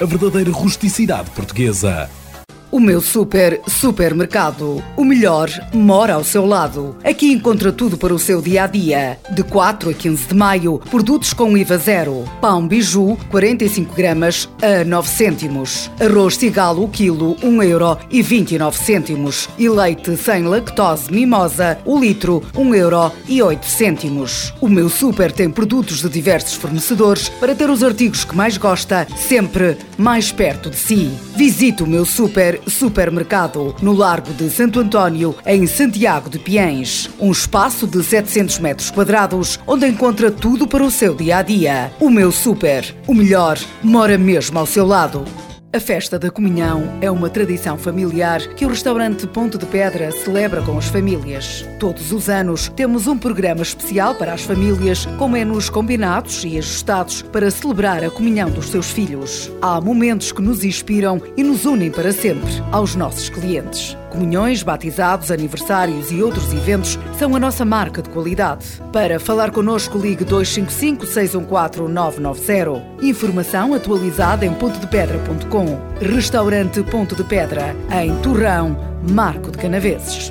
a verdadeira rusticidade portuguesa. O meu super supermercado. O melhor mora ao seu lado. Aqui encontra tudo para o seu dia a dia. De 4 a 15 de maio, produtos com IVA zero. Pão biju, 45 gramas a 9 cêntimos. Arroz cigalo, quilo, 1 euro e 29 cêntimos. E leite sem lactose mimosa, o litro, 1 euro e 8 cêntimos. O meu super tem produtos de diversos fornecedores para ter os artigos que mais gosta, sempre mais perto de si. Visite o meu super Supermercado, no Largo de Santo António, em Santiago de Piens. Um espaço de 700 metros quadrados, onde encontra tudo para o seu dia a dia. O meu super, o melhor, mora mesmo ao seu lado. A festa da comunhão é uma tradição familiar que o restaurante Ponto de Pedra celebra com as famílias. Todos os anos temos um programa especial para as famílias, com menus combinados e ajustados para celebrar a comunhão dos seus filhos. Há momentos que nos inspiram e nos unem para sempre aos nossos clientes. Comunhões, batizados, aniversários e outros eventos são a nossa marca de qualidade. Para falar connosco, ligue 255 614 990. Informação atualizada em pontodepedra.com. Restaurante Ponto de Pedra, em Torrão, Marco de Canaveses.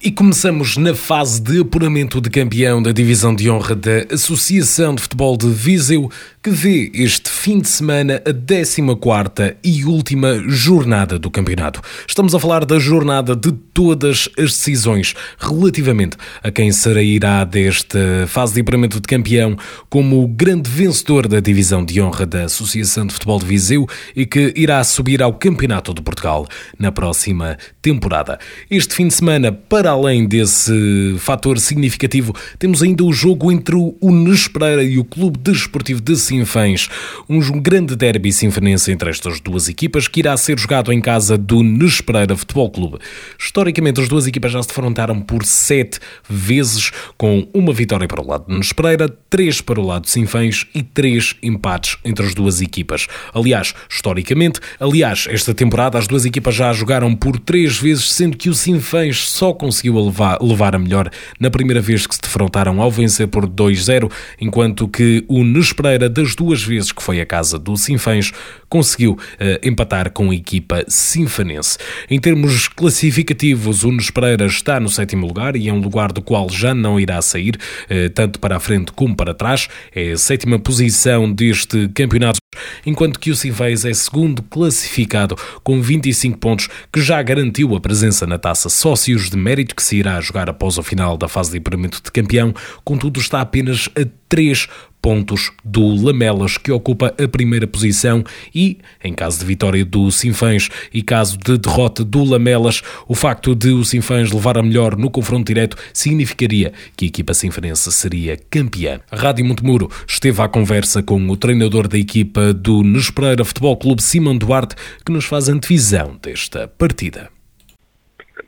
E começamos na fase de apuramento de campeão da Divisão de Honra da Associação de Futebol de Viseu, que vê este fim de semana a 14 e última jornada do campeonato. Estamos a falar da jornada de todas as decisões relativamente a quem sairá desta fase de apuramento de campeão como o grande vencedor da Divisão de Honra da Associação de Futebol de Viseu e que irá subir ao Campeonato de Portugal na próxima temporada. Este fim de semana, para além desse fator significativo, temos ainda o jogo entre o Unes Pereira e o Clube Desportivo de Sinfãs. Um grande derby sinfanense entre estas duas equipas que irá ser jogado em casa do Unes Pereira Futebol Clube. Historicamente, as duas equipas já se defrontaram por sete vezes, com uma vitória para o lado de Unes Pereira, três para o lado de Sinfãs e três empates entre as duas equipas. Aliás, historicamente, aliás, esta temporada as duas equipas já jogaram por três vezes, sendo que o Sinfãs só conseguiu levar, levar a melhor na primeira vez que se defrontaram ao vencer por 2-0, enquanto que o Nunes Pereira das duas vezes que foi à casa do Sinfãs, conseguiu uh, empatar com a equipa sinfanense. Em termos classificativos, o Nunes Pereira está no sétimo lugar e é um lugar do qual já não irá sair, uh, tanto para a frente como para trás. É a sétima posição deste campeonato enquanto que o Sinfãs é segundo classificado com 25 pontos, que já garantiu a presença na taça Sócios de Mérito que se irá jogar após o final da fase de apuramento de campeão, contudo está apenas a 3 pontos do Lamelas, que ocupa a primeira posição, e, em caso de vitória do Sinfãs e caso de derrota do Lamelas, o facto de o Sinfãs levar a melhor no confronto direto significaria que a equipa sinfanense seria campeã. Rádio Montemuro esteve à conversa com o treinador da equipa do Nespereira Futebol Clube, Simão Duarte, que nos faz antevisão desta partida.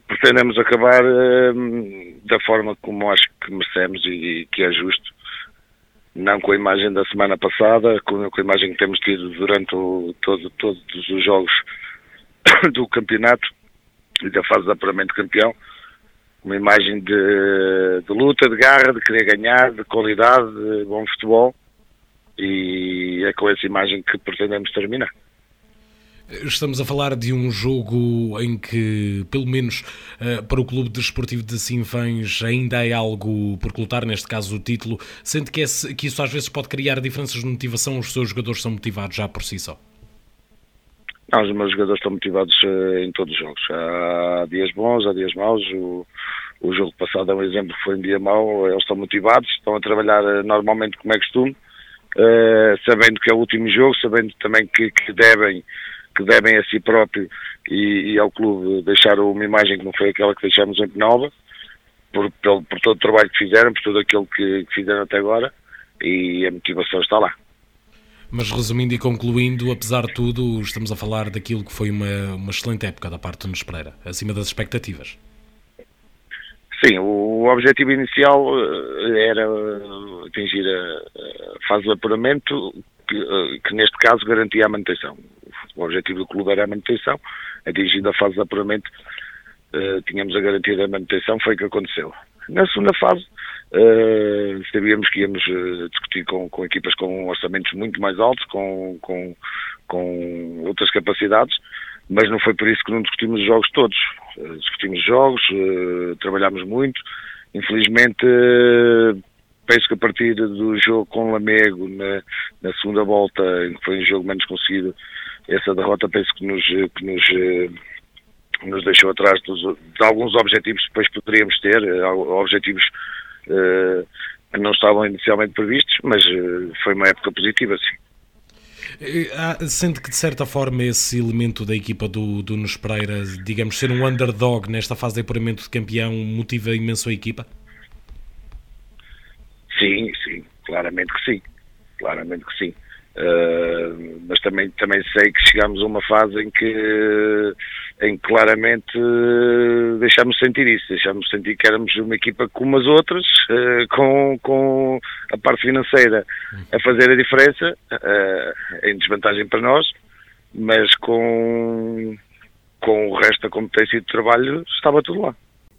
Pretendemos acabar uh, da forma como acho que merecemos e, e que é justo não com a imagem da semana passada, com, a imagem que temos tido durante o, todo, todos os jogos do campeonato e da fase de apuramento campeão, uma imagem de, de, luta, de garra, de querer ganhar, de qualidade, de bom futebol e é com essa imagem que pretendemos terminar. Estamos a falar de um jogo em que, pelo menos uh, para o Clube Desportivo de Sinfãs, ainda é algo por lutar, neste caso o título, sente que, esse, que isso às vezes pode criar diferenças de motivação, os seus jogadores são motivados já por si só? Não, os meus jogadores estão motivados uh, em todos os jogos. Há dias bons, há dias maus. O, o jogo passado é um exemplo, foi um dia mau. Eles estão motivados, estão a trabalhar uh, normalmente como é costume, sabendo que é o último jogo, sabendo também que, que devem que devem a si próprio e, e, ao clube deixar uma imagem que não foi aquela que deixamos em Penalva, por, por, por todo o trabalho que fizeram, por tudo aquilo que, que fizeram até agora e a motivação está lá. Mas resumindo e concluindo, apesar de tudo, estamos a falar daquilo que foi uma, uma excelente época da parte do Nunes Pereira, acima das expectativas. Sim, o objetivo inicial eh, era atingir a fase de apuramento, que, eh, que neste caso garantia a manutenção o objetivo do clube era a manutenção, atingindo a fase de apuramento, uh, tínhamos a garantia da manutenção, foi o que aconteceu. Na segunda fase, uh, sabíamos que íamos uh, discutir com, com, equipas com orçamentos muito mais altos, com, com, com outras capacidades, mas não foi por isso que não discutimos os jogos todos. Uh, discutimos jogos, trabalhámos muito, infelizmente penso que a partir do jogo com o Lamego na, na segunda volta, que foi um jogo menos conseguido, essa derrota penso que nos, que nos, eh, nos deixou atrás dos, de alguns objetivos que depois poderíamos ter, eh, objetivos uh, que não estavam inicialmente previstos, mas uh, foi uma época positiva, sim. Sente que de certa forma esse elemento da equipa do, do Nos Pereira, digamos, ser um underdog nesta fase de apuramento de campeão, motiva imenso a equipa? Sim, sim, claramente que sim, claramente que sim. Uh, mas também, também sei que chegamos a uma fase em que, em que claramente uh, deixámos sentir isso, deixámos sentir que éramos uma equipa como as outras, uh, com, com a parte financeira a fazer a diferença, em desvantagem para nós, mas com, com o resto da competência de trabalho estava tudo lá.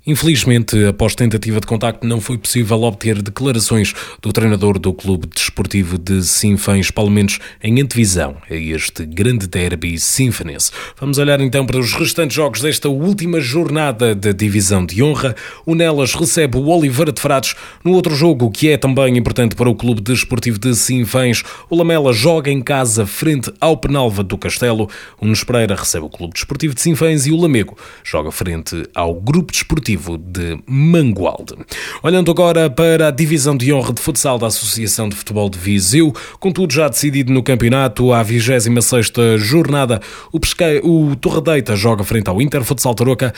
Infelizmente, após tentativa de contacto, não foi possível obter declarações do treinador do Clube Desportivo de Sinfãs, menos em antevisão a este grande derby sinfanense. Vamos olhar então para os restantes jogos desta última jornada da Divisão de Honra. O Nelas recebe o Oliveira de Frades no outro jogo que é também importante para o Clube Desportivo de Sinfãs. O Lamela joga em casa frente ao Penalva do Castelo. O Nunes Pereira recebe o Clube Desportivo de Sinfãs e o Lamego joga frente ao Grupo Desportivo de Mangualde. Olhando agora para a divisão de honra de futsal da Associação de Futebol de Viseu, contudo já decidido no campeonato, à 26ª jornada, o, Pesque... o Torredeita joga frente ao Inter Futsal Tarouca,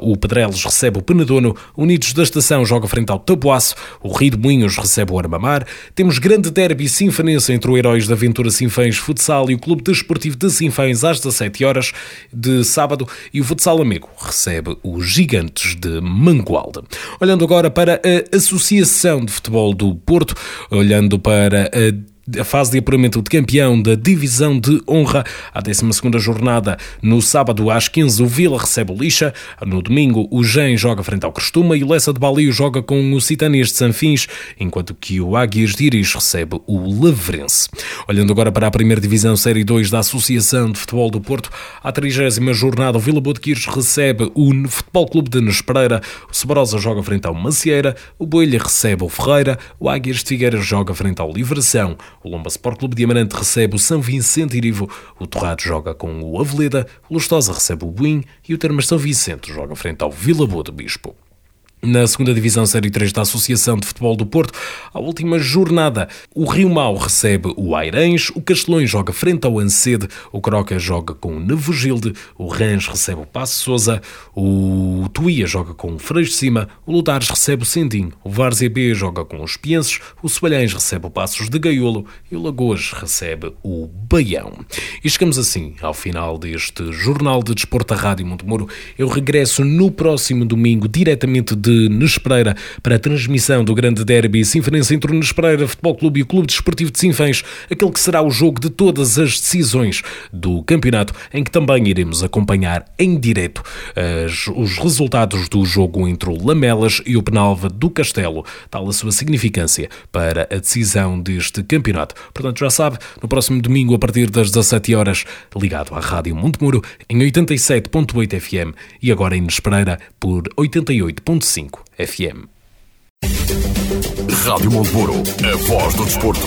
o Pedrelos recebe o Penedono, Unidos da Estação joga frente ao Tabuaço, o Rio de Moinhos recebe o Armamar, temos grande derby sinfanense entre o Heróis da Aventura Sinfãs Futsal e o Clube Desportivo de Sinfãs às 17 horas de sábado. E o Futsal Amigo recebe os Gigantes de Mangualde. Olhando agora para a Associação de Futebol do Porto, olhando para a a fase de apuramento de campeão da Divisão de Honra. A 12 jornada, no sábado às 15, o Vila recebe o Lixa. No domingo, o Gen joga frente ao Costuma e o Lessa de Balio joga com o Citânias de Sanfins, enquanto que o Águias de Iris recebe o Lavrense. Olhando agora para a primeira Divisão Série 2 da Associação de Futebol do Porto, a 30 jornada, o Vila Boa de Quires recebe o Futebol Clube de Nespereira, o Sabrosa joga frente ao Macieira, o Boelha recebe o Ferreira, o Águias de Figueiras joga frente ao Livração, o Lomba Sport Clube de Amarante recebe o São Vicente Irivo, o Torrado joga com o Aveleda, o Lustosa recebe o Buim e o Termas São Vicente joga frente ao Vila Boa de Bispo. Na segunda Divisão Série 3 da Associação de Futebol do Porto, a última jornada, o Rio Mau recebe o Airães, o Castelões joga frente ao Ancede, o Croca joga com o Nevogilde, o Rãs recebe o Passo Souza, o Tuía joga com o Freixo de Cima, o Ludares recebe o Sendim, o Várzea B joga com os Pienses, o Sobalhães recebe o Passos de Gaiolo e o Lagoas recebe o Baião. E chegamos assim ao final deste Jornal de Desporto da Rádio Montemoro. Eu regresso no próximo domingo diretamente de de Nespereira para a transmissão do grande derby Sinfonense entre o Nespereira Futebol Clube e o Clube Desportivo de Sinfãs, aquele que será o jogo de todas as decisões do campeonato, em que também iremos acompanhar em direto as, os resultados do jogo entre o Lamelas e o Penalva do Castelo, tal a sua significância para a decisão deste campeonato. Portanto, já sabe, no próximo domingo, a partir das 17 horas, ligado à Rádio Montemuro, em 87.8 FM e agora em Nespereira por 88.5 FM. Rádio Monteburo, a voz do desporto.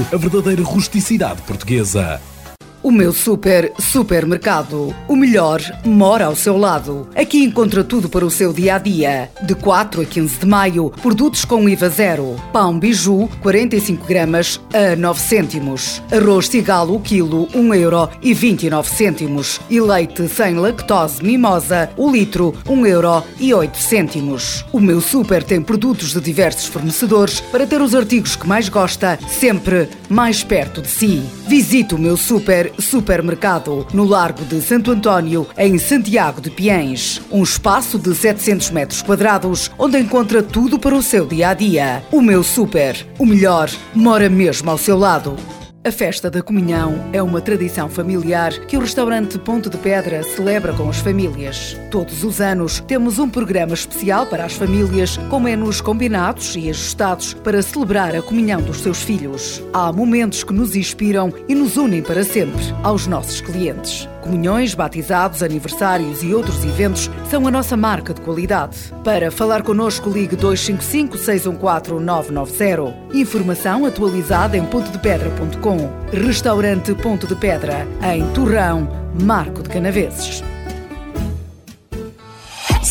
a verdadeira rusticidade portuguesa. O meu super supermercado. O melhor mora ao seu lado. Aqui encontra tudo para o seu dia a dia. De 4 a 15 de maio, produtos com IVA zero. Pão biju, 45 gramas a 9 cêntimos. Arroz cigalo, quilo, 1 euro e 29 cêntimos. E leite sem lactose mimosa, o litro, 1 euro e 8 cêntimos. O meu super tem produtos de diversos fornecedores para ter os artigos que mais gosta, sempre mais perto de si. Visite o meu super Supermercado, no Largo de Santo António, em Santiago de Piens. Um espaço de 700 metros quadrados, onde encontra tudo para o seu dia a dia. O meu super, o melhor, mora mesmo ao seu lado. A festa da comunhão é uma tradição familiar que o restaurante Ponto de Pedra celebra com as famílias. Todos os anos temos um programa especial para as famílias, com menus combinados e ajustados para celebrar a comunhão dos seus filhos. Há momentos que nos inspiram e nos unem para sempre aos nossos clientes. Comunhões, batizados, aniversários e outros eventos são a nossa marca de qualidade. Para falar connosco, ligue 255 614 990. Informação atualizada em pontodepedra.com. Restaurante Ponto de Pedra, em Torrão, Marco de Canaveses.